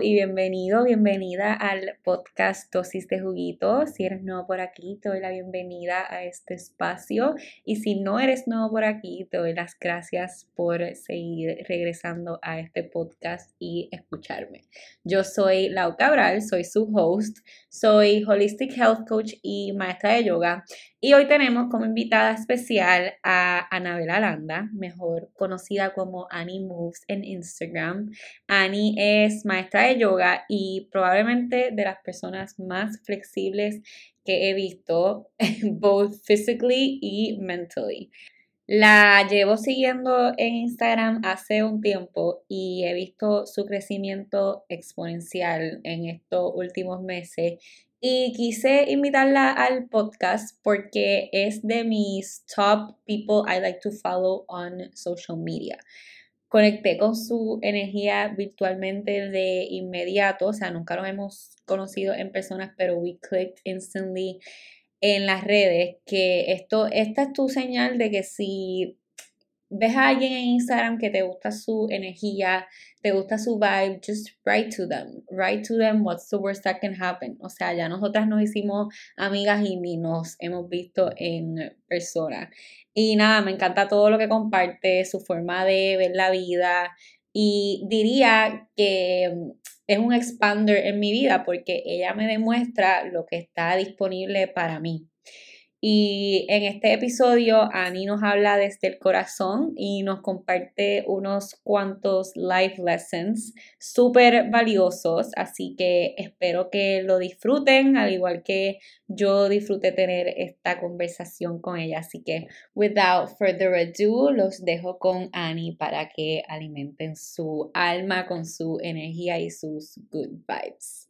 Y bienvenido, bienvenida al podcast Dosis de Juguito. Si eres nuevo por aquí, te doy la bienvenida a este espacio. Y si no eres nuevo por aquí, te doy las gracias por seguir regresando a este podcast y escucharme. Yo soy Lau Cabral, soy su host, soy Holistic Health Coach y maestra de yoga. Y hoy tenemos como invitada especial a Anabela Landa, mejor conocida como Annie Moves en Instagram. Annie es maestra de yoga y probablemente de las personas más flexibles que he visto, both physically y mentally. La llevo siguiendo en Instagram hace un tiempo y he visto su crecimiento exponencial en estos últimos meses y quise invitarla al podcast porque es de mis top people I like to follow on social media conecté con su energía virtualmente de inmediato, o sea, nunca nos hemos conocido en personas, pero we clicked instantly en las redes, que esto, esta es tu señal de que si ves a alguien en Instagram que te gusta su energía, te gusta su vibe, just write to them. Write to them what's the worst that can happen. O sea, ya nosotras nos hicimos amigas y ni nos hemos visto en persona. Y nada, me encanta todo lo que comparte, su forma de ver la vida. Y diría que es un expander en mi vida porque ella me demuestra lo que está disponible para mí. Y en este episodio, Annie nos habla desde el corazón y nos comparte unos cuantos life lessons súper valiosos. Así que espero que lo disfruten, al igual que yo disfruté tener esta conversación con ella. Así que, without further ado, los dejo con Annie para que alimenten su alma con su energía y sus good vibes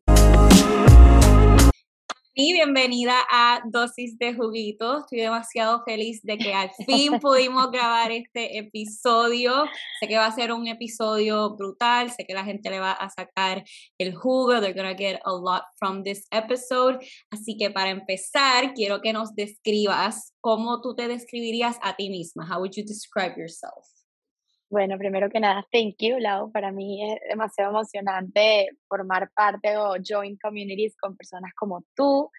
y bienvenida a Dosis de Juguito. Estoy demasiado feliz de que al fin pudimos grabar este episodio. Sé que va a ser un episodio brutal, sé que la gente le va a sacar el jugo. They're gonna get a lot from this episode. Así que para empezar, quiero que nos describas cómo tú te describirías a ti misma. How would you describe yourself? Bueno, primero que nada, thank you, Lau. Para mí es demasiado emocionante formar parte o join communities con personas como tú.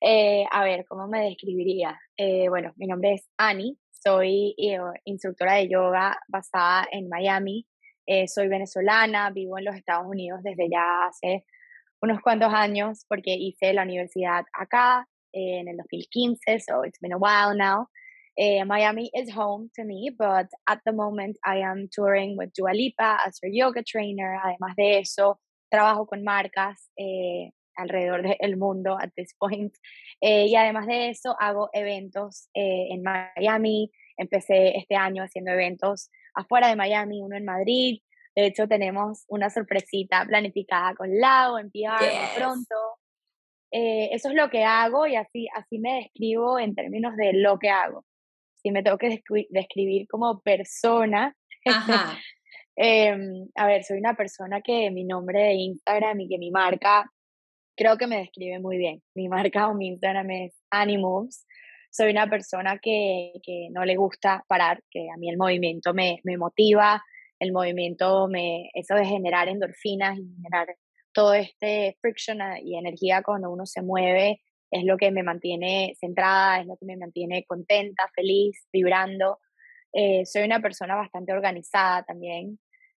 Eh, a ver, ¿cómo me describiría? Eh, bueno, mi nombre es Annie, soy eh, instructora de yoga basada en Miami. soy venezolana, vivo en los Estados Unidos desde ya hace unos cuantos años porque hice la universidad acá en el 2015, so it's been a while now. Uh, Miami is home to me, but at the moment I am touring with Dua Lipa as her yoga trainer. Además de eso, trabajo con marcas eh, alrededor del mundo at this point. Eh, y además de eso, hago eventos eh, en Miami. Empecé este año haciendo eventos afuera de Miami, uno en Madrid. De hecho, tenemos una sorpresita planificada con Lau en PR pronto. eso es lo que hago y así, así me describo en términos de lo que hago si me tengo que describir como persona, em, a ver, soy una persona que mi nombre de Instagram y que mi marca creo que me describe muy bien. Mi marca o mi Instagram es Animals. Soy una persona que, que no le gusta parar, que a mí el movimiento me, me motiva, el movimiento, me, eso de generar endorfinas y generar todo este friction y energía cuando uno se mueve, es lo que me mantiene centrada, es lo que me mantiene contenta, feliz, vibrando. Eh, soy una persona bastante organizada también.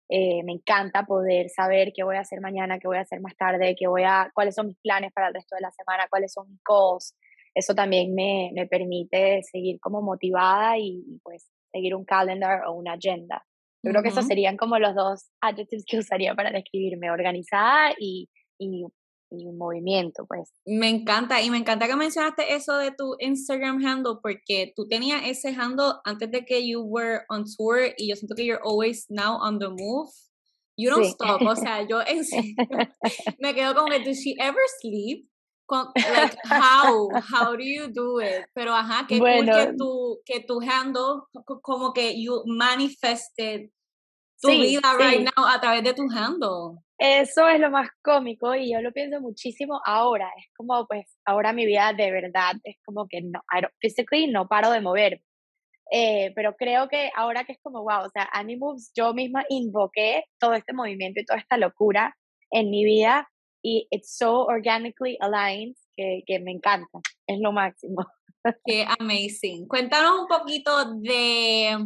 Eh, me encanta poder saber qué voy a hacer mañana, qué voy a hacer más tarde, qué voy a, cuáles son mis planes para el resto de la semana, cuáles son mis goals. Eso también me, me permite seguir como motivada y, pues seguir un calendar o una agenda. Yo creo que esos serían como los dos adjectives que usaría para describirme, organizada y, y y movimiento, pues. Me encanta, y me encanta que mencionaste eso de tu Instagram handle, porque tú tenías ese handle antes de que you were on tour, y yo siento que you're always now on the move. You don't stop, o sea, yo en me quedo como que, does she ever sleep? Like, how, how do you do it? Pero ajá, que bueno, que tu, que tu handle, como que you manifested tu vida right now a través de tu handle. Eso es lo más cómico y yo lo pienso muchísimo ahora. Es como, pues, ahora mi vida de verdad es como que no, physically no paro de mover. Eh, pero creo que ahora que es como, wow, o sea, Animus, yo misma invoqué todo este movimiento y toda esta locura en mi vida y it's so organically aligned que, que me encanta, es lo máximo. Qué amazing. Cuéntanos un poquito de,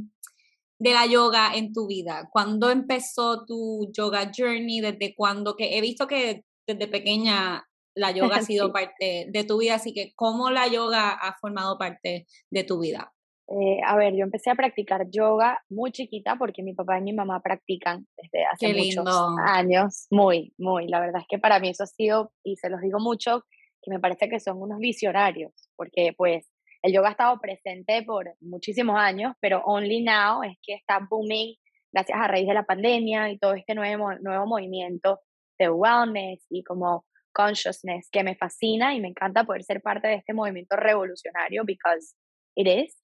de la yoga en tu vida. ¿Cuándo empezó tu yoga journey? ¿Desde cuándo? Que he visto que desde pequeña la yoga ha sido parte de tu vida, así que ¿cómo la yoga ha formado parte de tu vida? Eh, a ver, yo empecé a practicar yoga muy chiquita porque mi papá y mi mamá practican desde hace muchos años. Muy, muy. La verdad es que para mí eso ha sido, y se los digo mucho, que me parece que son unos visionarios, porque pues el yoga ha estado presente por muchísimos años, pero only now es que está booming gracias a raíz de la pandemia y todo este nuevo, nuevo movimiento de wellness y como consciousness que me fascina y me encanta poder ser parte de este movimiento revolucionario because it is.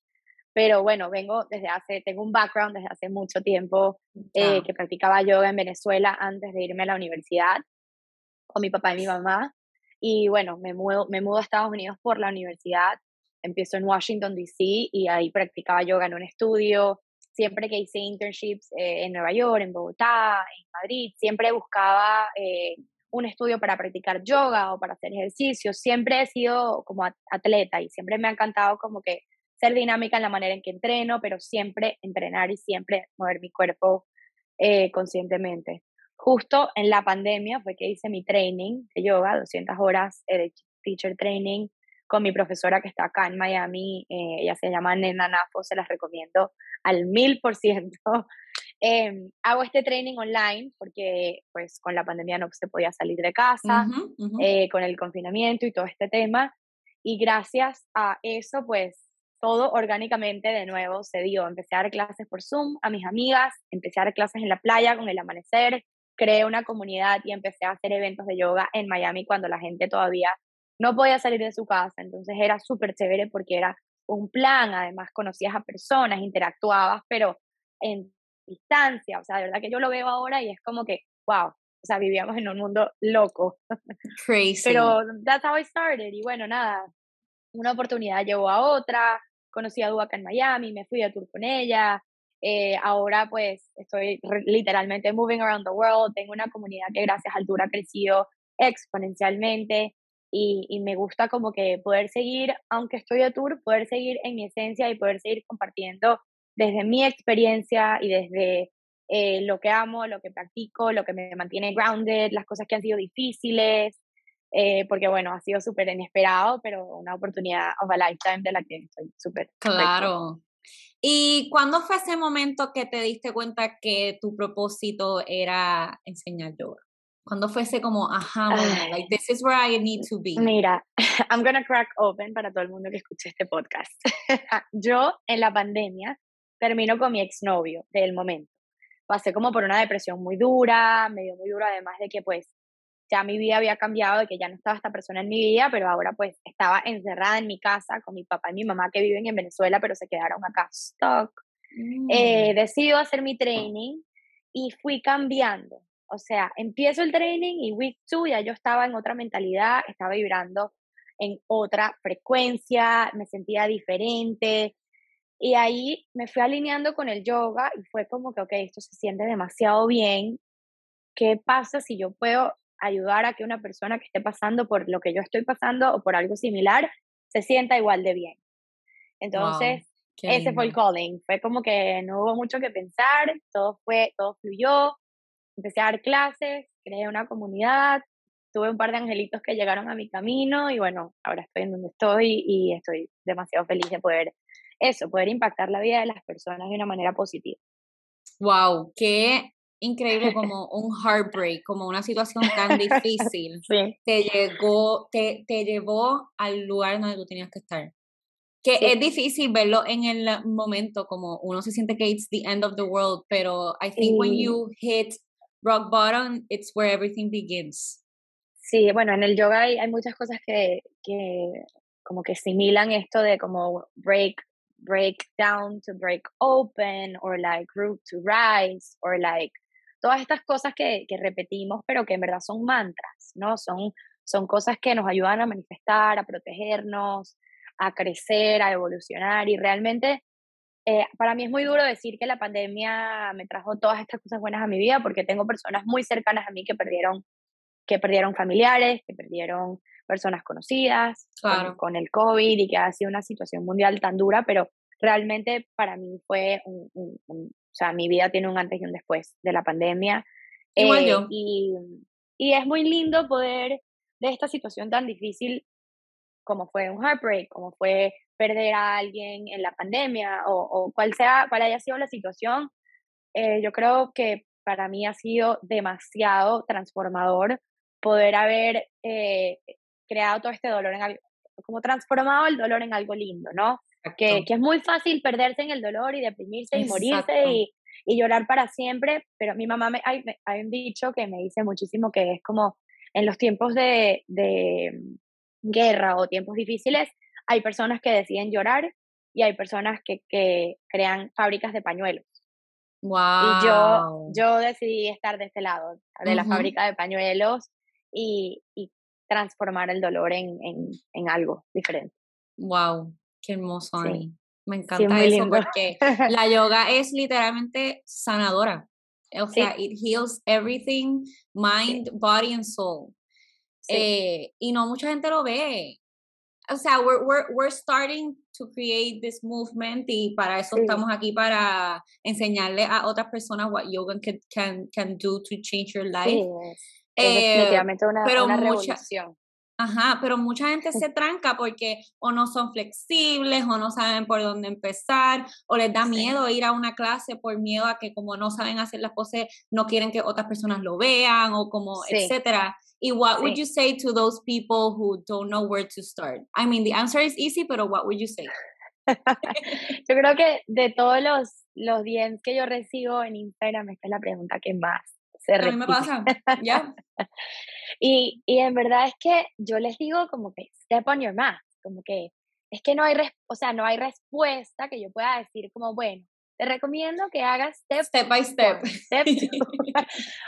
Pero bueno, vengo desde hace, tengo un background desde hace mucho tiempo eh, que practicaba yoga en Venezuela antes de irme a la universidad con mi papá y mi mamá. Y bueno, me mudo, me mudo a Estados Unidos por la universidad. Empiezo en Washington, D.C. y ahí practicaba yoga en un estudio. Siempre que hice internships eh, en Nueva York, en Bogotá, en Madrid, siempre buscaba eh, un estudio para practicar yoga o para hacer ejercicio. Siempre he sido como atleta y siempre me ha encantado como que ser dinámica en la manera en que entreno, pero siempre entrenar y siempre mover mi cuerpo eh, conscientemente. Justo en la pandemia fue que hice mi training de yoga, 200 horas eh, de teacher training con mi profesora que está acá en Miami, eh, ella se llama Nena Nafo, se las recomiendo al mil por ciento. Em, hago este training online porque pues con la pandemia no se podía salir de casa, con el confinamiento y todo este tema. Y gracias a eso pues todo orgánicamente de nuevo se dio. Empecé a dar clases por Zoom a mis amigas, empecé a dar clases en la playa con el amanecer, creé una comunidad y empecé a hacer eventos de yoga en Miami cuando la gente todavía no podía salir de su casa. Entonces era súper chévere porque era un plan, además conocías a personas, interactuabas, pero en distancia. O sea, de verdad que yo lo veo ahora y es como que, wow, o sea, vivíamos en un mundo loco. Crazy. Pero that's how I started. Y bueno, nada, una oportunidad llevó a otra, conocí a Duaca en Miami, me fui a tour con ella, eh, ahora pues estoy literalmente moving around the world, tengo una comunidad que gracias al tour ha crecido exponencialmente y, me gusta como que poder seguir, aunque estoy a tour, poder seguir en mi esencia y poder seguir compartiendo desde mi experiencia y desde eh, lo que amo, lo que practico, lo que me mantiene grounded, las cosas que han sido difíciles, eh, porque bueno, ha sido súper inesperado, pero una oportunidad of a lifetime de la que estoy súper. Claro. ¿Y cuándo fue ese momento que te diste cuenta que tu propósito era enseñar yoga? ¿Cuándo fue ese como, ajá, like, this is where I need to be? Mira, I'm gonna crack open para todo el mundo que escuche este podcast. Yo en la pandemia termino con mi exnovio del momento. Pasé como por una depresión muy dura, me dio muy duro además de que pues ya mi vida había cambiado, de que ya no estaba esta persona en mi vida, pero ahora pues estaba encerrada en mi casa con mi papá y mi mamá que viven en Venezuela, pero se quedaron acá stuck. Mm. Eh, decido hacer mi training y fui cambiando. O sea, empiezo el training y week two ya yo estaba en otra mentalidad, estaba vibrando en otra frecuencia, me sentía diferente. Y ahí me fui alineando con el yoga y fue como que, ok, esto se siente demasiado bien. ¿Qué pasa si yo puedo ayudar a que una persona que esté pasando por lo que yo estoy pasando o por algo similar se sienta igual de bien. Entonces, ese fue el calling. Fue como que no hubo mucho que pensar, todo fue, todo fluyó. Empecé a dar clases, creé una comunidad, tuve un par de angelitos que llegaron a mi camino y bueno, ahora estoy en donde estoy y estoy demasiado feliz de poder eso, poder impactar la vida de las personas de una manera positiva. Wow, qué increíble como un heartbreak, como una situación tan difícil, te, llegó, te, te llevó al lugar donde tú tenías que estar. Que es difícil verlo en el momento, como uno se siente que it's the end of the world, pero I think when you hit rock bottom, it's where everything begins. Sí, bueno, en el yoga hay, muchas cosas que, que como que similan esto de como break break down to break open or like root to rise or like todas estas cosas que, que, repetimos, pero que en verdad son mantras, ¿no? Son, son cosas que nos ayudan a manifestar, a protegernos, a crecer, a evolucionar y realmente eh, para mí es muy duro decir que la pandemia me trajo todas estas cosas buenas a mi vida porque tengo personas muy cercanas a mí que perdieron que perdieron familiares, que perdieron personas conocidas con, el COVID y que ha sido una situación mundial tan dura, pero realmente para mí fue un, o sea, mi vida tiene un antes y un después de la pandemia. Igual eh, yo. Y, y es muy lindo poder de esta situación tan difícil como fue un heartbreak, como fue perder a alguien en la pandemia o, o cual sea, cual haya sido la situación, eh, yo creo que para mí ha sido demasiado transformador poder haber eh, creado todo este dolor en algo, como transformado el dolor en algo lindo, ¿no? Que, que, es muy fácil perderse en el dolor y deprimirse y morirse y, y, llorar para siempre, pero mi mamá me, hay, hay, un dicho que me dice muchísimo que es como en los tiempos de, de guerra o tiempos difíciles, hay personas que deciden llorar y hay personas que, que crean fábricas de pañuelos. Wow. Y yo, yo decidí estar de este lado, de la fábrica de pañuelos y, y transformar el dolor en, en, en, algo diferente. Wow, qué hermoso, Me encanta eso porque la yoga es literalmente sanadora. O sea, it heals everything, mind, body and soul. Eh, y no mucha gente lo ve. O sea, we're, we're, we're starting to create this movement y para eso estamos aquí para enseñarle a otras personas what yoga can, can, can do to change your life. es, eh, definitivamente una, pero una revolución. Ajá, pero mucha gente se tranca porque o no son flexibles o no saben por dónde empezar o les da miedo ir a una clase por miedo a que como no saben hacer las poses no quieren que otras personas lo vean o como etcétera. Y what would you say to those people who don't know where to start? I mean, the answer is easy, pero what would you say? yo creo que de todos los, los DMs que yo recibo en Instagram, esta es la pregunta que más se A mí me pasa, ya. y, y en verdad es que yo les digo como que step on your mat, como que es que no hay, o sea, no hay respuesta que yo pueda decir como, bueno, te recomiendo que hagas step, step by step.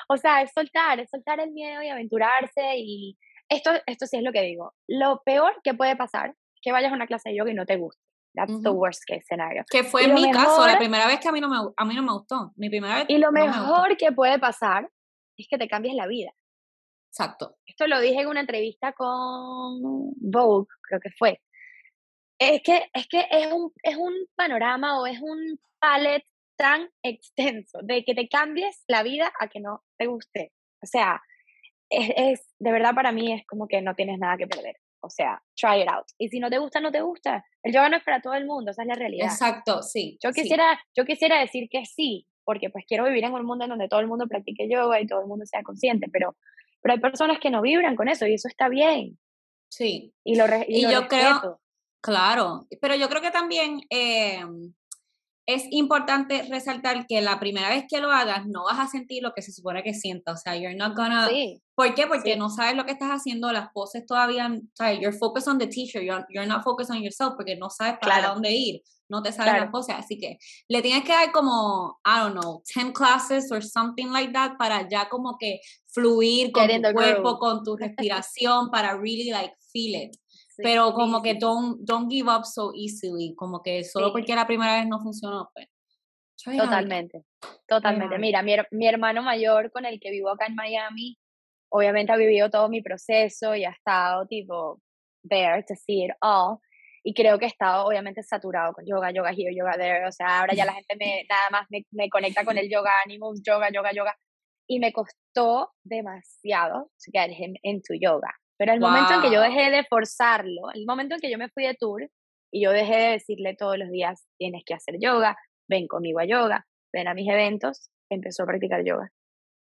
o sea, es soltar, es soltar el miedo y aventurarse y esto, esto sí es lo que digo. Lo peor que puede pasar es que vayas a una clase de yoga y no te guste. That's the worst case scenario. Que fue mi caso, la primera vez que a mí no me, a mí no me gustó. Mi primera vez y lo mejor que puede pasar es que te cambies la vida. Exacto. Esto lo dije en una entrevista con Vogue, creo que fue. Es que, es que es un, es un panorama o es un palet tan extenso de que te cambies la vida a que no te guste. O sea, es, es, de verdad para mí es como que no tienes nada que perder. O sea, try it out. Y si no te gusta, no te gusta. El yoga no es para todo el mundo, esa es la realidad. Exacto, sí. Yo quisiera, yo quisiera decir que sí, porque pues quiero vivir en un mundo en donde todo el mundo practique yoga y todo el mundo sea consciente, pero, pero hay personas que no vibran con eso y eso está bien. Sí. Y, lo, y, yo creo, claro, pero yo creo que también eh, es importante resaltar que la primera vez que lo hagas no vas a sentir lo que se supone que sientas. O sea, you're not gonna. ¿Por qué? Porque no sabes lo que estás haciendo, las poses todavía. O sea, you're focused on the teacher, you're, you're not focused on yourself porque no sabes para dónde ir, no te sabes las poses. Así que le tienes que dar como, I don't know, 10 classes or something like that para ya como que fluir con tu cuerpo, con tu respiración, para really like feel it pero como que don't, don't give up so easily, como que solo porque la primera vez no funcionó, pues. Totalmente, totalmente. Mira, mi, mi hermano mayor con el que vivo acá en Miami, obviamente ha vivido todo mi proceso y ha estado tipo there to see it all. Y creo que he estado obviamente saturado con yoga, yoga here, yoga there. O sea, ahora ya la gente me, nada más me, me conecta con el yoga animals, yoga, yoga, yoga. Y me costó demasiado to get him into yoga. Pero el momento en que yo dejé de forzarlo, el momento en que yo me fui de tour y yo dejé de decirle todos los días, tienes que hacer yoga, ven conmigo a yoga, ven a mis eventos, empezó a practicar yoga.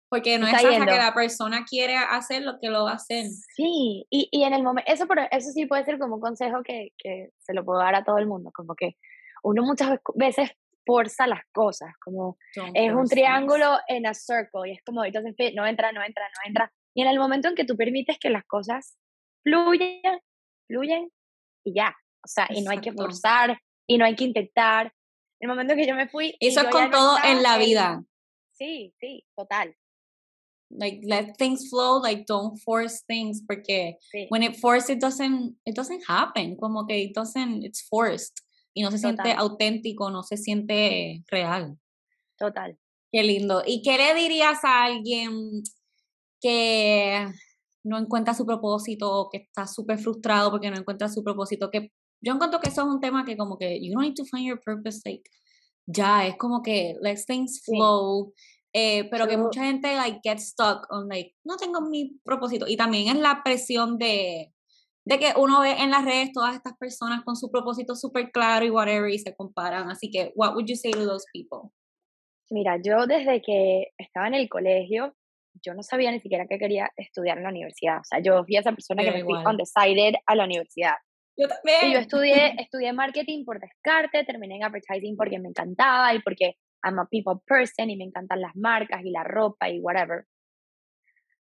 Porque no es hasta que la persona quiere hacer lo que lo va a hacer. Sí, y, y en el momento, eso, eso sí puede ser como un consejo que, que se lo puedo dar a todo el mundo, como que uno muchas veces forza las cosas, como es un triángulo en a circle y es como, entonces no entra, no entra, no entra. Y en el momento en que tú permites que las cosas fluyan, fluyen y ya. O sea, y no hay que forzar, y no hay que intentar. En el momento en que yo me fui. Eso es con todo en la vida. Sí, sí, total. Like let things flow, like don't force things, porque when it forces it doesn't, it doesn't happen. Como que it doesn't, it's forced. Y no se siente auténtico, no se siente real. Total. Qué lindo. ¿Y qué le dirías a alguien que no encuentra su propósito, que está súper frustrado porque no encuentra su propósito, que yo encuentro que eso es un tema que como que you don't need to find your purpose, like, ya, es como que let things flow, eh, pero que mucha gente, like, get stuck on, like, no tengo mi propósito, y también es la presión de, de que uno ve en las redes todas estas personas con su propósito súper claro y whatever, y se comparan, así que, what would you say to those people? Mira, yo desde que estaba en el colegio, yo no sabía ni siquiera que quería estudiar en la universidad. O sea, yo fui esa persona que me fui undecided a la universidad. Yo también. Y yo estudié, estudié marketing por descarte, terminé en advertising porque me encantaba y porque I'm a people person y me encantan las marcas y la ropa y whatever.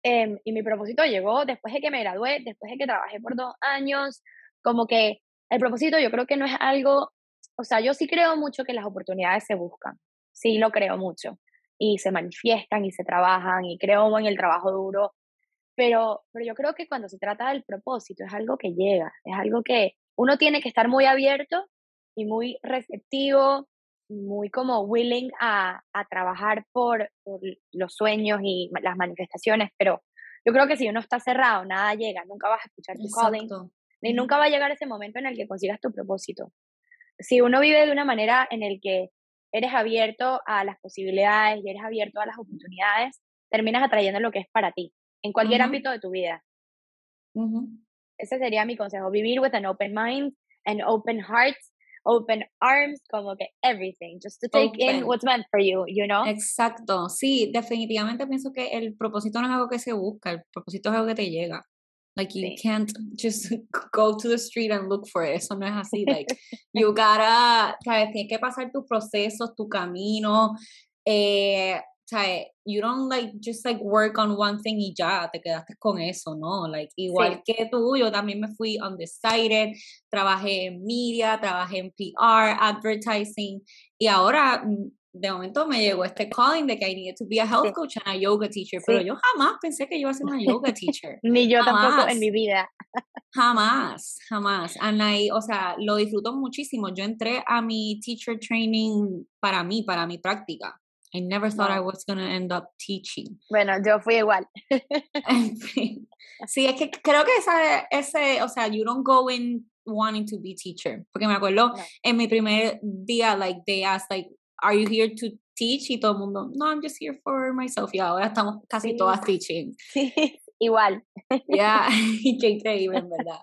Em, y mi propósito llegó después de que me gradué, después de que trabajé por dos años, como que el propósito yo creo que no es algo, o sea, yo sí creo mucho que las oportunidades se buscan, sí lo creo mucho, y se manifiestan y se trabajan y creo en el trabajo duro, pero, pero yo creo que cuando se trata del propósito es algo que llega, es algo que uno tiene que estar muy abierto y muy receptivo, muy como willing a, a trabajar por, por, los sueños y las manifestaciones, pero yo creo que si uno está cerrado, nada llega, nunca vas a escuchar tu calling, ni nunca va a llegar ese momento en el que consigas tu propósito. Si uno vive de una manera en el que eres abierto a las posibilidades y eres abierto a las oportunidades, terminas atrayendo lo que es para ti, en cualquier ámbito de tu vida. Ese sería mi consejo, vivir with an open mind, an open heart, open arms, como que everything, just to take in what's meant for you, you know? Exacto, sí, definitivamente pienso que el propósito no es algo que se busca, el propósito es algo que te llega. Like you can't just go to the street and look for it. Eso no es así. Like you gotta, sabes, tienes que pasar tus procesos, tu camino. Eh, sabes, you don't like just like work on one thing y ya te quedaste con eso, ¿no? Like igual que tú, yo también me fui undecided, trabajé en media, trabajé en PR, advertising y ahora mm, de momento me llegó este calling de que I needed to be a health coach and a yoga teacher, pero yo jamás pensé que yo iba a ser una yoga teacher. Ni yo tampoco en mi vida. jamás, jamás. And I, o sea, lo disfruto muchísimo. Yo entré a mi teacher training para mí, para mi práctica. I never thought I was going to end up teaching. Bueno, yo fui igual. sí, es que creo que esa, ese, o sea, you don't go in wanting to be teacher. Porque me acuerdo en mi primer día, like, they asked, like, are you here to teach? Y todo el mundo, no, I'm just here for myself. Y ahora estamos casi todas teaching. Sí, igual. Ya, qué increíble, en verdad.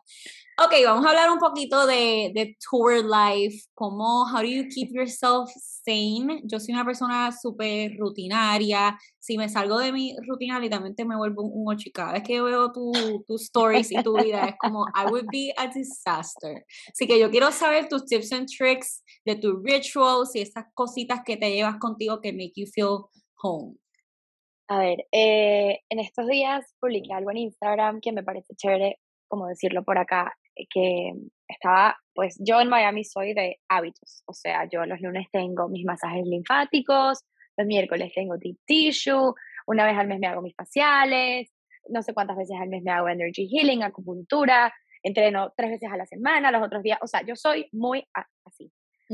Ok, vamos a hablar un poquito de, tour life, cómo, how do you keep yourself sane? Yo soy una persona súper rutinaria, si me salgo de mi rutina, literalmente me vuelvo un ocho cada vez que veo tus tu stories y tu vida es como, I would be a disaster. Así que yo quiero saber tus tips and tricks de tus rituals y esas cositas que te llevas contigo que make you feel home. A ver, eh, en estos días publiqué algo en Instagram que me parece chévere, como decirlo por acá, que estaba, pues yo en Miami soy de hábitos, o sea, yo los lunes tengo mis masajes linfáticos, los miércoles tengo deep tissue, una vez al mes me hago mis faciales, no sé cuántas veces al mes me hago energy healing, acupuntura, entreno tres veces a la semana, los otros días, o sea, yo soy muy así.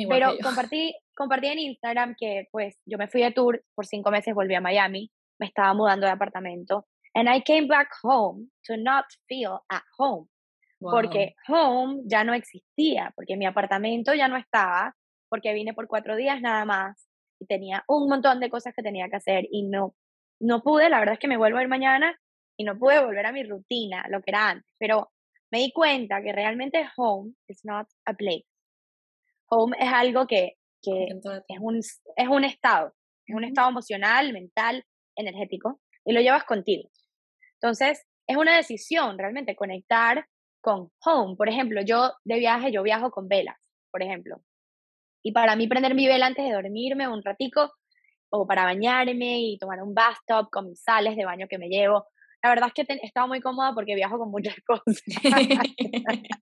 Pero compartí, compartí en Instagram que pues yo me fui de tour por cinco meses, volví a Miami, me estaba mudando de apartamento, and I came back home to not feel at home. Porque home ya no existía, porque mi apartamento ya no estaba, porque vine por cuatro días nada más y tenía un montón de cosas que tenía que hacer y no, no pude, la verdad es que me vuelvo a ir mañana y no pude volver a mi rutina, lo que era antes, pero me di cuenta que realmente home is not a place. Home es algo que, que es, un, es un estado, es un estado emocional, mental, energético, y lo llevas contigo. Entonces, es una decisión realmente conectar con home. Por ejemplo, yo de viaje, yo viajo con velas, por ejemplo. Y para mí prender mi vela antes de dormirme un ratico, o para bañarme y tomar un bathtub con mis sales de baño que me llevo. La verdad es que he estado muy cómoda porque viajo con muchas cosas.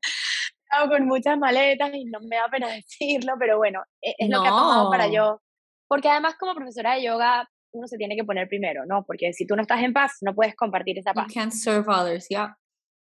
Con muchas maletas y no me da pena decirlo, pero bueno, e, es, lo que ha tomado para yo. Porque además como profesora de yoga, uno se tiene que poner primero, ¿no? Porque si tú no estás en paz, no puedes compartir esa paz. You can't serve others, yeah.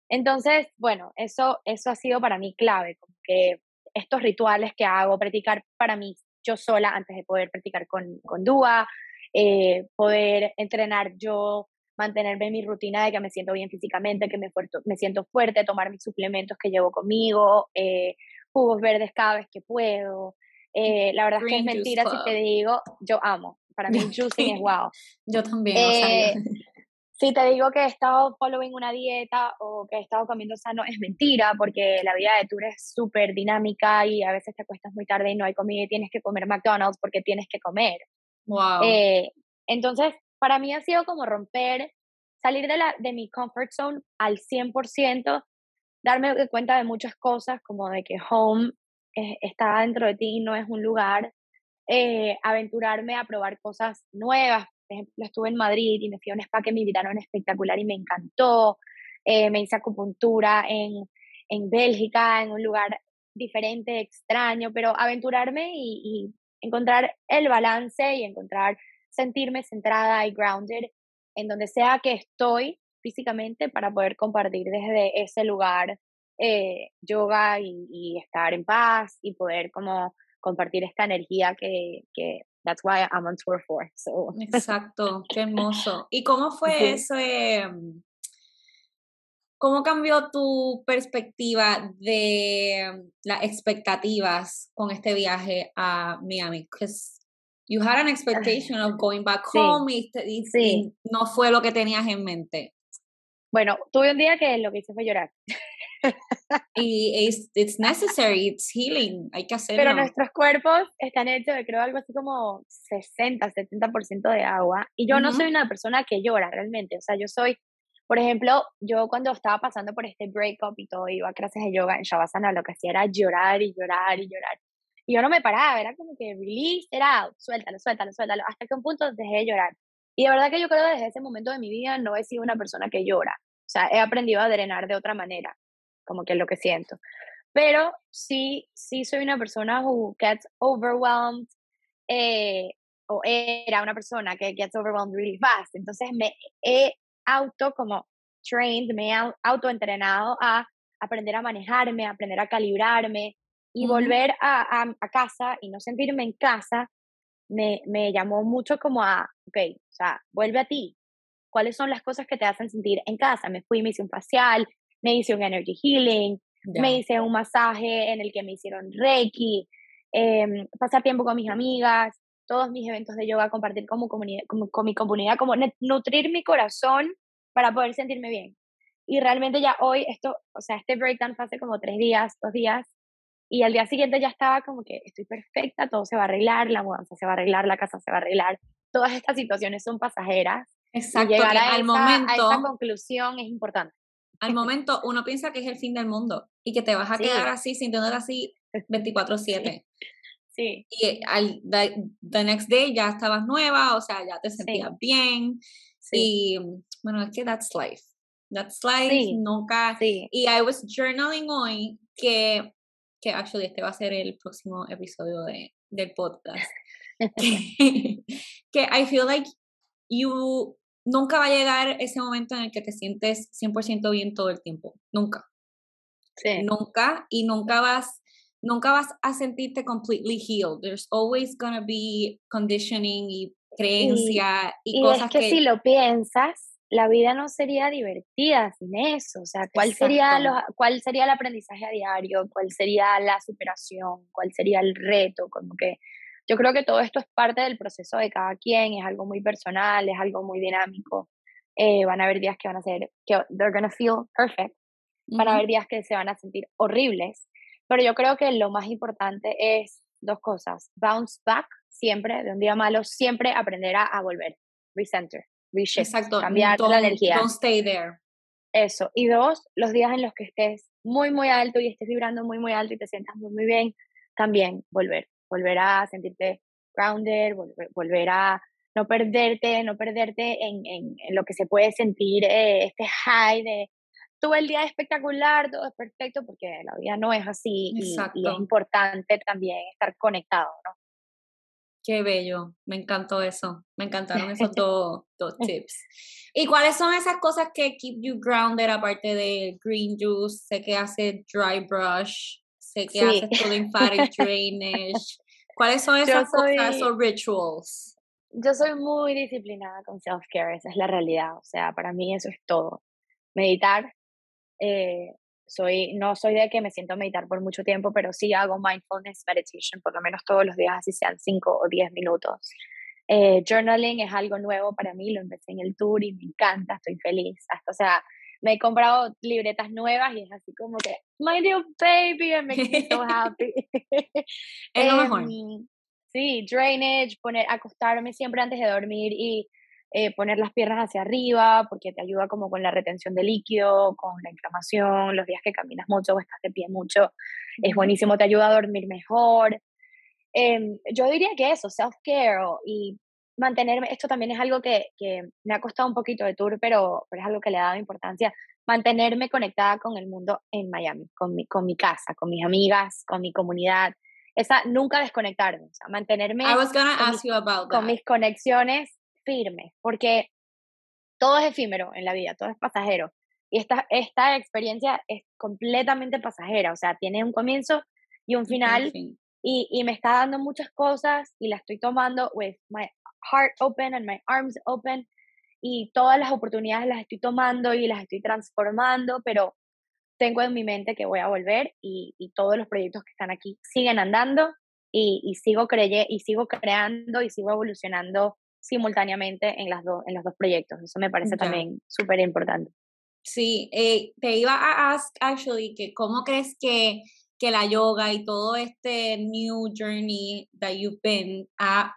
Entonces, bueno, eso, eso ha sido para mí clave, como que estos rituales que hago, practicar para mí yo sola antes de poder practicar con, con Dúa, eh, poder entrenar yo mantenerme en mi rutina de que me siento bien físicamente, que me, me siento fuerte, tomar mis suplementos que llevo conmigo, eh, jugos verdes cada vez que puedo. Eh, la verdad es que es mentira si te digo, yo amo. Para mí juicing es wow. Yo también. Eh, si te digo que he estado following una dieta o que he estado comiendo sano, es mentira, porque la vida de tour es súper dinámica y a veces te acuestas muy tarde y no hay comida y tienes que comer McDonald's porque tienes que comer. Wow. Eh, entonces, para mí ha sido como romper, salir de, la, de mi comfort zone al 100%, darme cuenta de muchas cosas, como de que home está dentro de ti, no es un lugar, eh, aventurarme a probar cosas nuevas, estuve en Madrid y me fui a un spa que me invitaron espectacular y me encantó. Eh, me hice acupuntura en, en Bélgica, en un lugar diferente, extraño, pero aventurarme y, encontrar el balance y encontrar sentirme centrada y grounded en donde sea que estoy físicamente para poder compartir desde ese lugar eh, yoga y, estar en paz y poder como compartir esta energía que, que that's why I'm on tour for. So. Exacto, qué hermoso. ¿Y cómo fue eso? Em, ¿Cómo cambió tu perspectiva de em, las expectativas con este viaje a Miami? Because you had an expectation of going back home y, no fue lo que tenías en mente. Bueno, tuve un día que lo que hice fue llorar. Y es it's necessary, it's healing, hay que hacerlo. Pero nuestros cuerpos están hechos de creo algo así como 60, 70% de agua y yo no soy una persona que llora realmente, o sea, yo soy, por ejemplo, yo cuando estaba pasando por este breakup y todo, iba a clases de yoga en Shavasana, lo que hacía era llorar y llorar y llorar. Y yo no me paraba, era como que release it out, suéltalo, suéltalo, suéltalo, hasta que un punto dejé de llorar. Y de verdad que yo creo que desde ese momento de mi vida no he sido una persona que llora. O sea, he aprendido a drenar de otra manera como que es lo que siento. Pero sí, sí soy una persona who gets overwhelmed, eh, o era una persona que gets overwhelmed really fast. Entonces me he auto como trained, me he auto entrenado a aprender a manejarme, a aprender a calibrarme y volver a, a, casa y no sentirme en casa me, me llamó mucho como a, ok, o sea, vuelve a ti. ¿Cuáles son las cosas que te hacen sentir en casa? Me fui, me hice un facial, me hice un energy healing, me hice un masaje en el que me hicieron reiki, em, pasar tiempo con mis amigas, todos mis eventos de yoga, compartir como como, con mi comunidad, como nutrir mi corazón para poder sentirme bien. Y realmente ya hoy, esto, o sea, este breakdown fue hace como tres días, dos días, y al día siguiente ya estaba como que estoy perfecta, todo se va a arreglar, la mudanza se va a arreglar, la casa se va a arreglar, todas estas situaciones son pasajeras. Exacto, y llegar a, al momento, a esa conclusión es importante al momento uno piensa que es el fin del mundo y que te vas a quedar así, sintiéndote así 24/7. Sí. Y al the, next day ya estabas nueva, o sea, ya te sentías bien. Y bueno, es que that's life. That's life, nunca. Y I was journaling hoy que, que actually este va a ser el próximo episodio de, del podcast. que, que I feel like you nunca va a llegar ese momento en el que te sientes 100% bien todo el tiempo, nunca. Sí. Nunca y nunca vas nunca vas a sentirte completely healed. There's always gonna be conditioning y creencia y, cosas que, si lo piensas, la vida no sería divertida sin eso, o sea, ¿cuál sería lo, cuál sería el aprendizaje a diario? ¿Cuál sería la superación? ¿Cuál sería el reto? Como que yo creo que todo esto es parte del proceso de cada quien, es algo muy personal, es algo muy dinámico. Eh, van a haber días que van a ser, que they're gonna feel perfect, van a haber días que se van a sentir horribles, pero yo creo que lo más importante es dos cosas, bounce back siempre, de un día malo, siempre aprender a, volver, recenter, reshift, Exacto. cambiar la energía. Don't stay there. Eso. Y dos, los días en los que estés muy, muy alto y estés vibrando muy, muy alto y te sientas muy, muy bien, también volver volver a sentirte grounded, volver, a no perderte, no perderte en, en, lo que se puede sentir eh, este high de tuve el día espectacular, todo es perfecto, porque la vida no es así y, es importante también estar conectado, ¿no? Qué bello, me encantó eso, me encantaron esos dos, dos tips. ¿Y cuáles son esas cosas que keep you grounded aparte de green juice? Sé que hace dry brush, sé que haces todo lymphatic drainage. ¿Cuáles son esas cosas, esos rituals? yo soy muy disciplinada con self-care, esa es la realidad. O sea, para mí eso es todo. Meditar, eh, soy, no soy de que me siento a meditar por mucho tiempo, pero sí hago mindfulness meditation por lo menos todos los días, así sean 5 o 10 minutos. Eh, journaling es algo nuevo para mí, lo empecé en el tour y me encanta, estoy feliz. Hasta, o sea, me he comprado libretas nuevas y es así como que, my new baby, and makes me so happy. es lo mejor. Em, sí, drainage, poner, acostarme siempre antes de dormir y eh, poner las piernas hacia arriba porque te ayuda como con la retención de líquido, con la inflamación, los días que caminas mucho o estás de pie mucho, es buenísimo, te ayuda a dormir mejor. Em, yo diría que eso, self-care y mantenerme, esto también es algo que, que, me ha costado un poquito de tour, pero, pero es algo que le ha dado importancia, mantenerme conectada con el mundo en Miami, con mi, con mi casa, con mis amigas, con mi comunidad. Esa, nunca desconectarme, o sea, mantenerme con, mis conexiones firmes, porque todo es efímero en la vida, todo es pasajero. Y esta, esta experiencia es completamente pasajera, o sea, tiene un comienzo y un final, y, y me está dando muchas cosas y la estoy tomando with my heart open and my arms open y todas las oportunidades las estoy tomando y las estoy transformando, pero tengo en mi mente que voy a volver y, y todos los proyectos que están aquí siguen andando y, y sigo creye, y sigo creando y sigo evolucionando simultáneamente en, las en los dos proyectos. Eso me parece también súper importante. Sí, eh, te iba a ask actually que cómo crees que, que la yoga y todo este new journey that you've been ha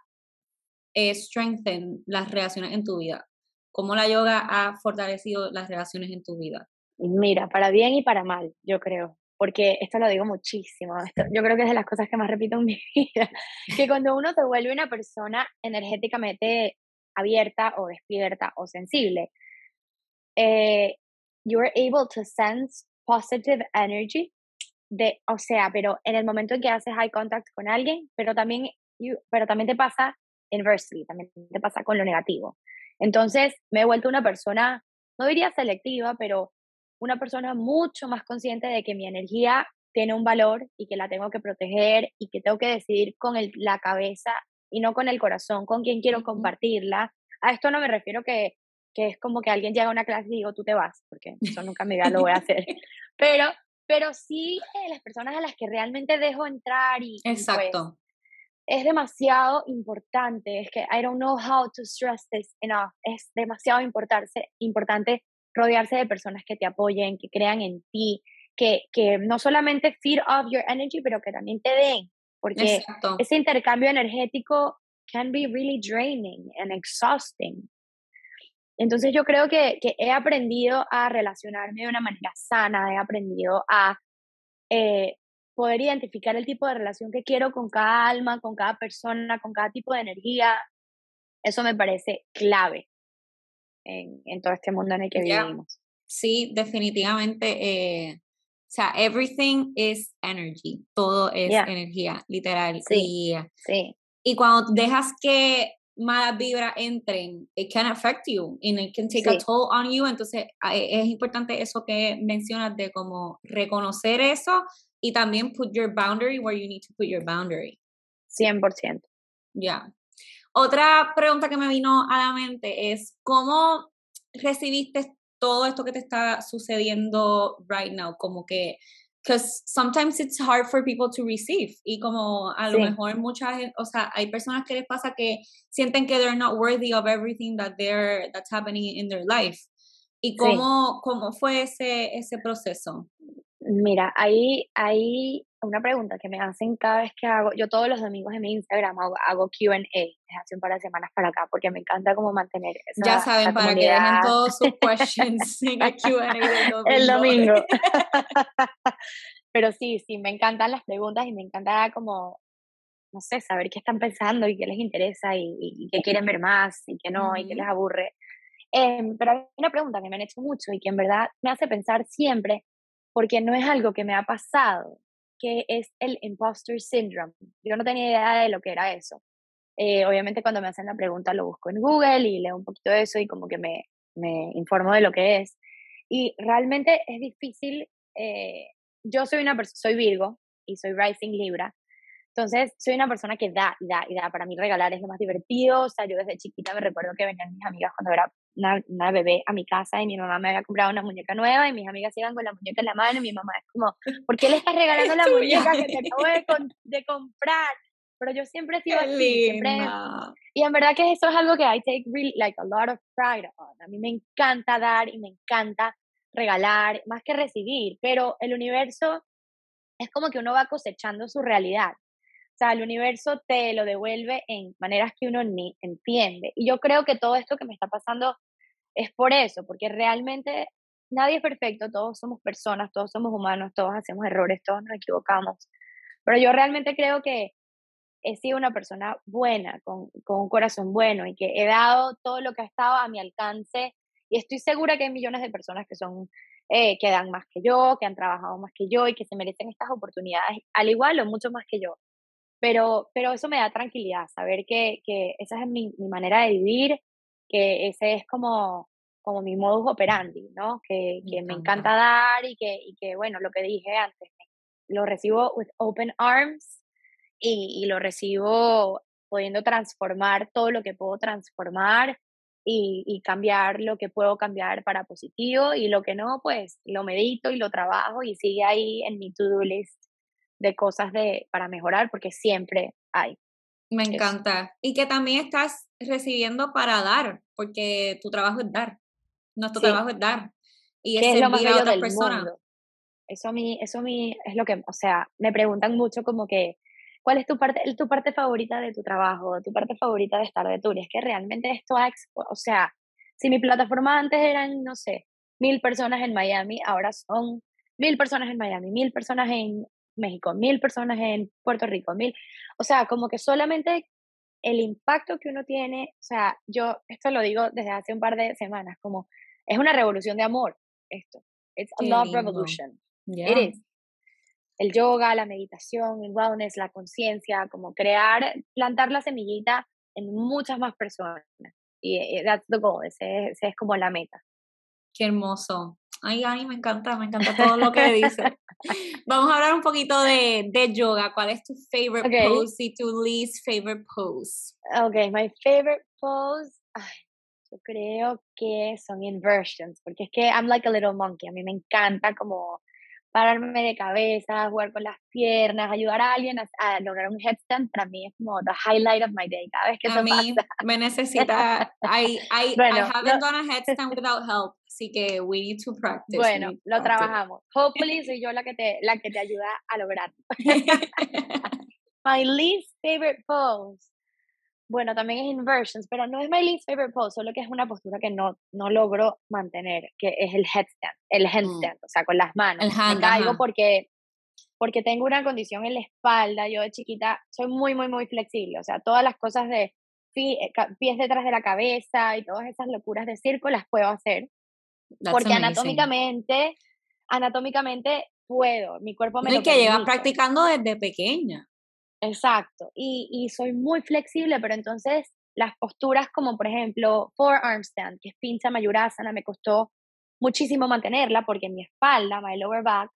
eh, strengthen las relaciones en tu vida? ¿Cómo la yoga ha fortalecido las relaciones en tu vida? Mira, para bien y para mal, yo creo, porque esto lo digo muchísimo, yo creo que es de las cosas que más repito en mi vida, que cuando uno se vuelve una persona energéticamente abierta o despierta o sensible, eh, you're able to sense positive energy, de, o sea, pero en el momento en que haces eye contact con alguien, pero también, pero también te pasa inversely, también te pasa con lo negativo. Entonces, me he vuelto una persona, no diría selectiva, pero una persona mucho más consciente de que mi energía tiene un valor y que la tengo que proteger y que tengo que decidir con el, la cabeza y no con el corazón, con quien quiero compartirla. A esto no me refiero que, que es como que alguien llega a una clase y digo, tú te vas, porque eso nunca me lo voy a hacer. Pero, pero sí eh, las personas a las que realmente dejo entrar y, pues Exacto es demasiado importante, es que I don't know how to stress this enough, es demasiado importante rodearse de personas que te apoyen, que crean en ti, que, que no solamente feed off your energy, pero que también te den, porque ese intercambio energético can be really draining and exhausting. Entonces yo creo que, que he aprendido a relacionarme de una manera sana, he aprendido a eh, poder identificar el tipo de relación que quiero con cada alma, con cada persona, con cada tipo de energía, eso me parece clave en, en todo este mundo en el que vivimos. Sí, definitivamente. Eh, o sea, everything is energy, todo es energía, literal. Sí, y, sí. y cuando dejas que malas vibras entren, it can affect you and it can take a toll on you. Entonces, es importante eso que mencionas de como reconocer eso y también put your boundary where you need to put your boundary. 100%. Ya. Otra pregunta que me vino a la mente es, ¿cómo recibiste todo esto que te está sucediendo right now? Como que, because sometimes it's hard for people to receive y como a lo mejor muchas, o sea, hay personas que les pasa que sienten que they're not worthy of everything that they're, that's happening in their life. ¿Y cómo, cómo fue ese, ese proceso? Mira, hay, hay una pregunta que me hacen cada vez que hago, yo todos los domingos en mi Instagram hago, QA, desde hace un par de semanas para acá, porque me encanta como mantener esa, Ya saben, para que dejen todos sus questions en el QA del domingo. El domingo. Pero sí, sí, me encantan las preguntas y me encanta como, no sé, saber qué están pensando y qué les interesa y, y, qué quieren ver más y qué no, y qué les aburre. Em, pero hay una pregunta que me han hecho mucho y que en verdad me hace pensar siempre porque no es algo que me ha pasado, que es el imposter syndrome. Yo no tenía idea de lo que era eso. Eh, obviamente cuando me hacen la pregunta lo busco en Google y leo un poquito de eso y como que me, me informo de lo que es. Y realmente es difícil, eh, yo soy una persona, soy Virgo y soy Rising Libra, Entonces, soy una persona que da y da y da. Para mí regalar es lo más divertido. O sea, yo desde chiquita me recuerdo que venían mis amigas cuando era una, una, bebé a mi casa y mi mamá me había comprado una muñeca nueva y mis amigas iban con la muñeca en la mano y mi mamá es como, ¿por qué le estás regalando la muñeca que te acabo de, de comprar? Pero yo siempre he sido así, siempre... Y en verdad que eso es algo que I take really, like a lot of pride on. A mí me encanta dar y me encanta regalar, más que recibir, pero el universo es como que uno va cosechando su realidad. O sea, el universo te lo devuelve en maneras que uno ni entiende. Y yo creo que todo esto que me está pasando es por eso, porque realmente nadie es perfecto, todos somos personas, todos somos humanos, todos hacemos errores, todos nos equivocamos. Pero yo realmente creo que he sido una persona buena, con, con, un corazón bueno y que he dado todo lo que ha estado a mi alcance y estoy segura que hay millones de personas que son eh, que dan más que yo, que han trabajado más que yo y que se merecen estas oportunidades al igual o mucho más que yo. Pero, pero eso me da tranquilidad, saber que, que esa es mi, mi manera de vivir, que ese es como, como mi modus operandi, ¿no? Que, que me, encanta dar y que, y que, bueno, lo que dije antes, lo recibo with open arms y, y lo recibo pudiendo transformar todo lo que puedo transformar y, y, cambiar lo que puedo cambiar para positivo y lo que no, pues lo medito y lo trabajo y sigue ahí en mi to-do list de cosas de, para mejorar porque siempre hay. Me encanta. Y que también estás recibiendo para dar, porque tu trabajo es dar. Nuestro trabajo es dar. Y es, servir a otras personas. Eso a mí, eso a mí es lo que, o sea, me preguntan mucho como que, ¿Cuál es tu parte, tu parte favorita de tu trabajo, tu parte favorita de estar de tour? es que realmente esto ha, o sea, si mi plataforma antes eran, no sé, mil personas en Miami, ahora son mil personas en Miami, mil personas en México, mil personas en Puerto Rico, mil, o sea, como que solamente el impacto que uno tiene, o sea, yo esto lo digo desde hace un par de semanas, como es una revolución de amor, esto. It's a love revolution. It is el yoga, la meditación, el wellness, la conciencia, como crear, plantar la semillita en muchas más personas. Y eh, that's the goal, ese, es como la meta. Qué hermoso. Ay, ay, me encanta, me encanta todo lo que dices. Vamos a hablar un poquito de, de yoga. ¿Cuál es tu favorite pose y tu least favorite pose? Ok, my favorite pose, ay, yo creo que son inversions, porque es que I'm like a little monkey. A mí me encanta como pararme de cabeza, jugar con las piernas, ayudar a alguien a, lograr un headstand, para mí es como the highlight of my day. Cada vez que a mí me necesita, I, I, I haven't done a headstand without help, así que we need to practice. Bueno, lo trabajamos. Hopefully soy yo la que te, la que te ayuda a lograr. my least favorite pose bueno, también es inversions, pero no es my least favorite pose, solo que es una postura que no, no logro mantener, que es el headstand, el mm. handstand, o sea, con las manos. El hand, Me caigo porque, porque tengo una condición en la espalda, yo de chiquita soy muy, muy, muy flexible, o sea, todas las cosas de eh, pies detrás de la cabeza y todas esas locuras de circo las puedo hacer, porque anatómicamente, anatómicamente puedo, mi cuerpo me... Y que llevas practicando desde pequeña. Exacto, y, y soy muy flexible, pero entonces las posturas como por ejemplo forearm stand, que es pincha mayurasana, me costó muchísimo mantenerla porque mi espalda, my lower back,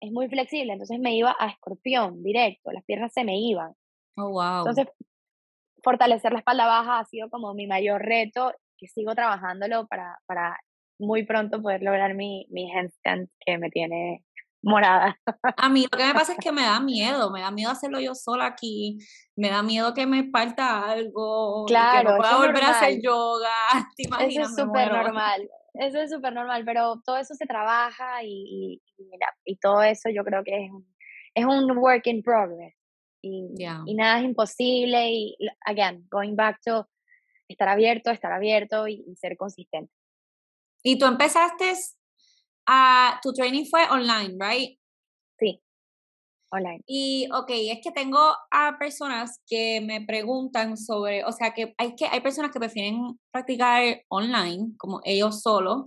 es muy flexible, entonces me iba a escorpión directo, las piernas se me iban. Oh, wow. Entonces, fortalecer la espalda baja ha sido como mi mayor reto, que sigo trabajándolo para, para muy pronto poder lograr mi, mi handstand que me tiene morada. A mí lo que me pasa es que me da miedo, me da miedo hacerlo yo sola aquí, me da miedo que me falta algo, claro, que no pueda volver a hacer yoga, ¿te imaginas? Eso es súper normal, eso es súper normal, pero todo eso se trabaja y, y, todo eso yo creo que es un, es un work in progress y, y nada es imposible y, again, going back to estar abierto, estar abierto y ser consistente. Y tú empezaste Ah, tu training fue online, right? Sí, online. Y, ok, es que tengo a personas que me preguntan sobre, o sea, que hay, que hay personas que prefieren practicar online, como ellos solos.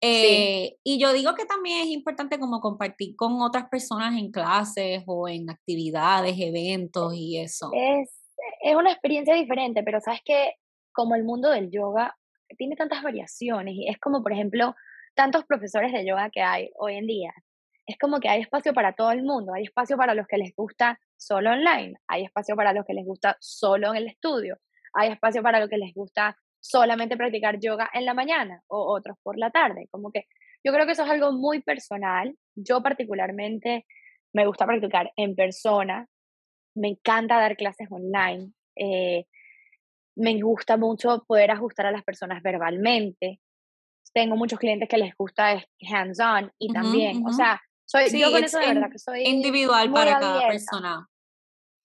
Eh, y yo digo que también es importante como compartir con otras personas en clases o en actividades, eventos y eso. Es, es una experiencia diferente, pero sabes que como el mundo del yoga tiene tantas variaciones y es como, por ejemplo, tantos profesores de yoga que hay hoy en día. es como que hay espacio para todo el mundo, hay espacio para los que les gusta solo online, hay espacio para los que les gusta solo en el estudio, hay espacio para los que les gusta solamente practicar yoga en la mañana o otros por la tarde, como que yo creo que eso es algo muy personal. Yo particularmente me gusta practicar en persona, me encanta dar clases online, eh, me gusta mucho poder ajustar a las personas verbalmente. Tengo muchos clientes que les gusta hands-on y también, o sea, soy yo con eso de verdad que soy individual para cada persona.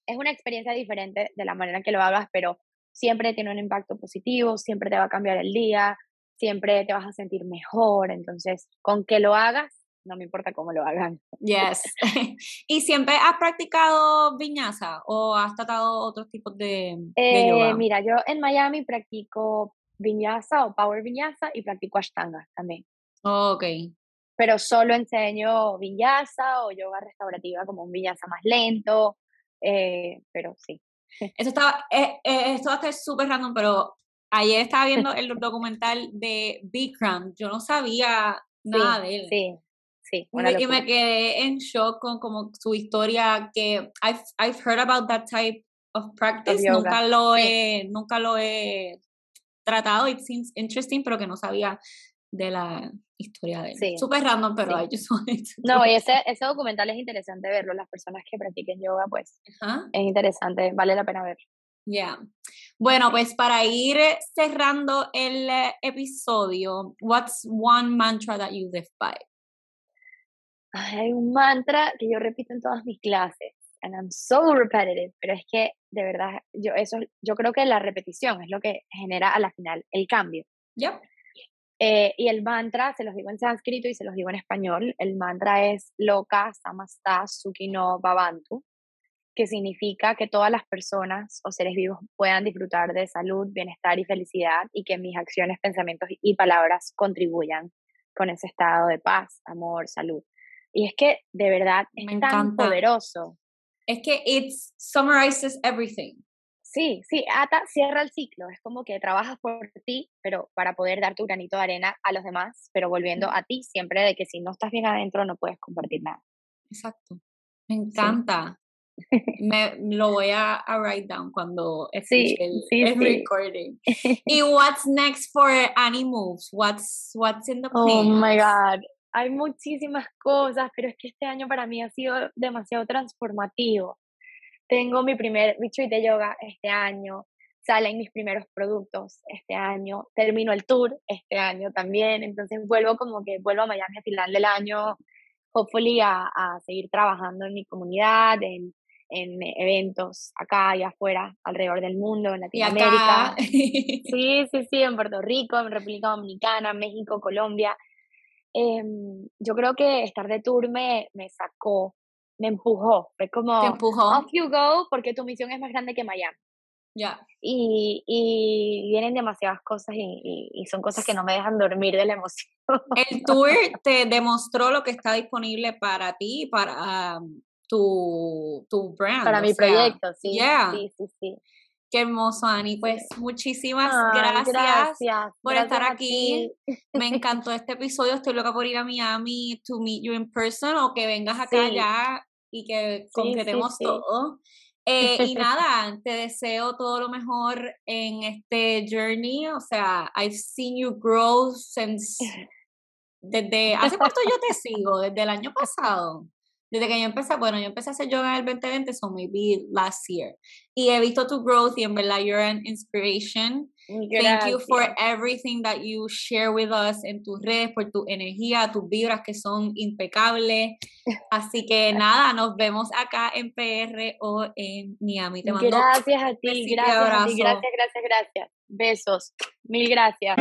Es una experiencia diferente de la manera que lo hagas, pero siempre tiene un impacto positivo, siempre te va a cambiar el día, siempre te vas a sentir mejor. Entonces, con que lo hagas, no me importa cómo lo hagan. Yes. ¿Y siempre has practicado viñasa o has tratado otros tipos de, eh, Mira, yo en Miami practico viñasa o power viñasa y practico ashtanga también. ok. Pero solo enseño vinyasa o yoga restaurativa como un vinyasa más lento, eh, pero sí. Esto, estaba, eh, esto va a estar súper random, pero Ayer estaba viendo el documental de Bikram, yo no sabía nada de él. Sí, sí. y me quedé en shock con como su historia que I've, I've heard about that type of practice, nunca lo he, nunca lo he tratado, it seems interesting, pero que no sabía de la historia de él. Sí. Súper random, pero I just wanted No, y ese, ese documental es interesante verlo, las personas que practiquen yoga, pues es interesante, vale la pena verlo. Ya. Bueno, pues para ir cerrando el eh, episodio, what's one mantra that you live by? Hay un mantra que yo repito en todas mis clases, and I'm so repetitive, pero es que de verdad yo eso yo creo que la repetición es lo que genera a la final el cambio. Yep. Eh, y el mantra, se los digo en sánscrito y se los digo en español, el mantra es Loka Samasta Sukhino Bhavantu, que significa que todas las personas o seres vivos puedan disfrutar de salud, bienestar y felicidad y que mis acciones, pensamientos y palabras contribuyan con ese estado de paz, amor, salud. Y es que de verdad es tan poderoso. Es que it summarizes everything. Sí, sí, ata, cierra el ciclo. Es como que trabajas por ti, pero para poder dar tu granito de arena a los demás, pero volviendo a ti siempre de que si no estás bien adentro no puedes compartir nada. Exacto. Me encanta. Me lo voy a, write down cuando escuche el, recording. ¿Y what's next for Annie Moves? What's, what's in the plan? Oh my God. Hay muchísimas cosas, pero es que este año para mí ha sido demasiado transformativo. Tengo mi primer retreat de yoga este año, salen mis primeros productos este año, termino el tour este año también, entonces vuelvo como que vuelvo a Miami a final del año, hopefully a, a seguir trabajando en mi comunidad, en, en eventos acá y afuera, alrededor del mundo, en Latinoamérica. sí, sí, sí, en Puerto Rico, en República Dominicana, México, Colombia. Em, yo creo que estar de tour me, me sacó, me empujó. Fue como, ¿Te empujó? off you go, porque tu misión es más grande que Miami. Ya. Y, y, vienen demasiadas cosas y, y, son cosas que no me dejan dormir de la emoción. El tour te demostró lo que está disponible para ti, para, tu, tu brand. Para mi proyecto, sí. Sí, sí, sí. Qué hermoso, Ani. Pues muchísimas gracias, por estar aquí. Me encantó este episodio. Estoy loca por ir a Miami to meet you in person o que vengas acá ya y que concretemos todo. Eh, y nada, te deseo todo lo mejor en este journey. O sea, I've seen you grow since. Desde. ¿Hace cuánto yo te sigo? Desde el año pasado desde que yo empecé, bueno, yo empecé a hacer yoga en el 2020, so maybe last year. Y he visto tu growth y en verdad you're an inspiration. Thank you for everything that you share with us en tus redes, por tu energía, tus vibras que son impecables. Así que nada, nos vemos acá en PR o en Miami. Te mando gracias a ti, gracias a ti, gracias, gracias, gracias. Besos, mil gracias.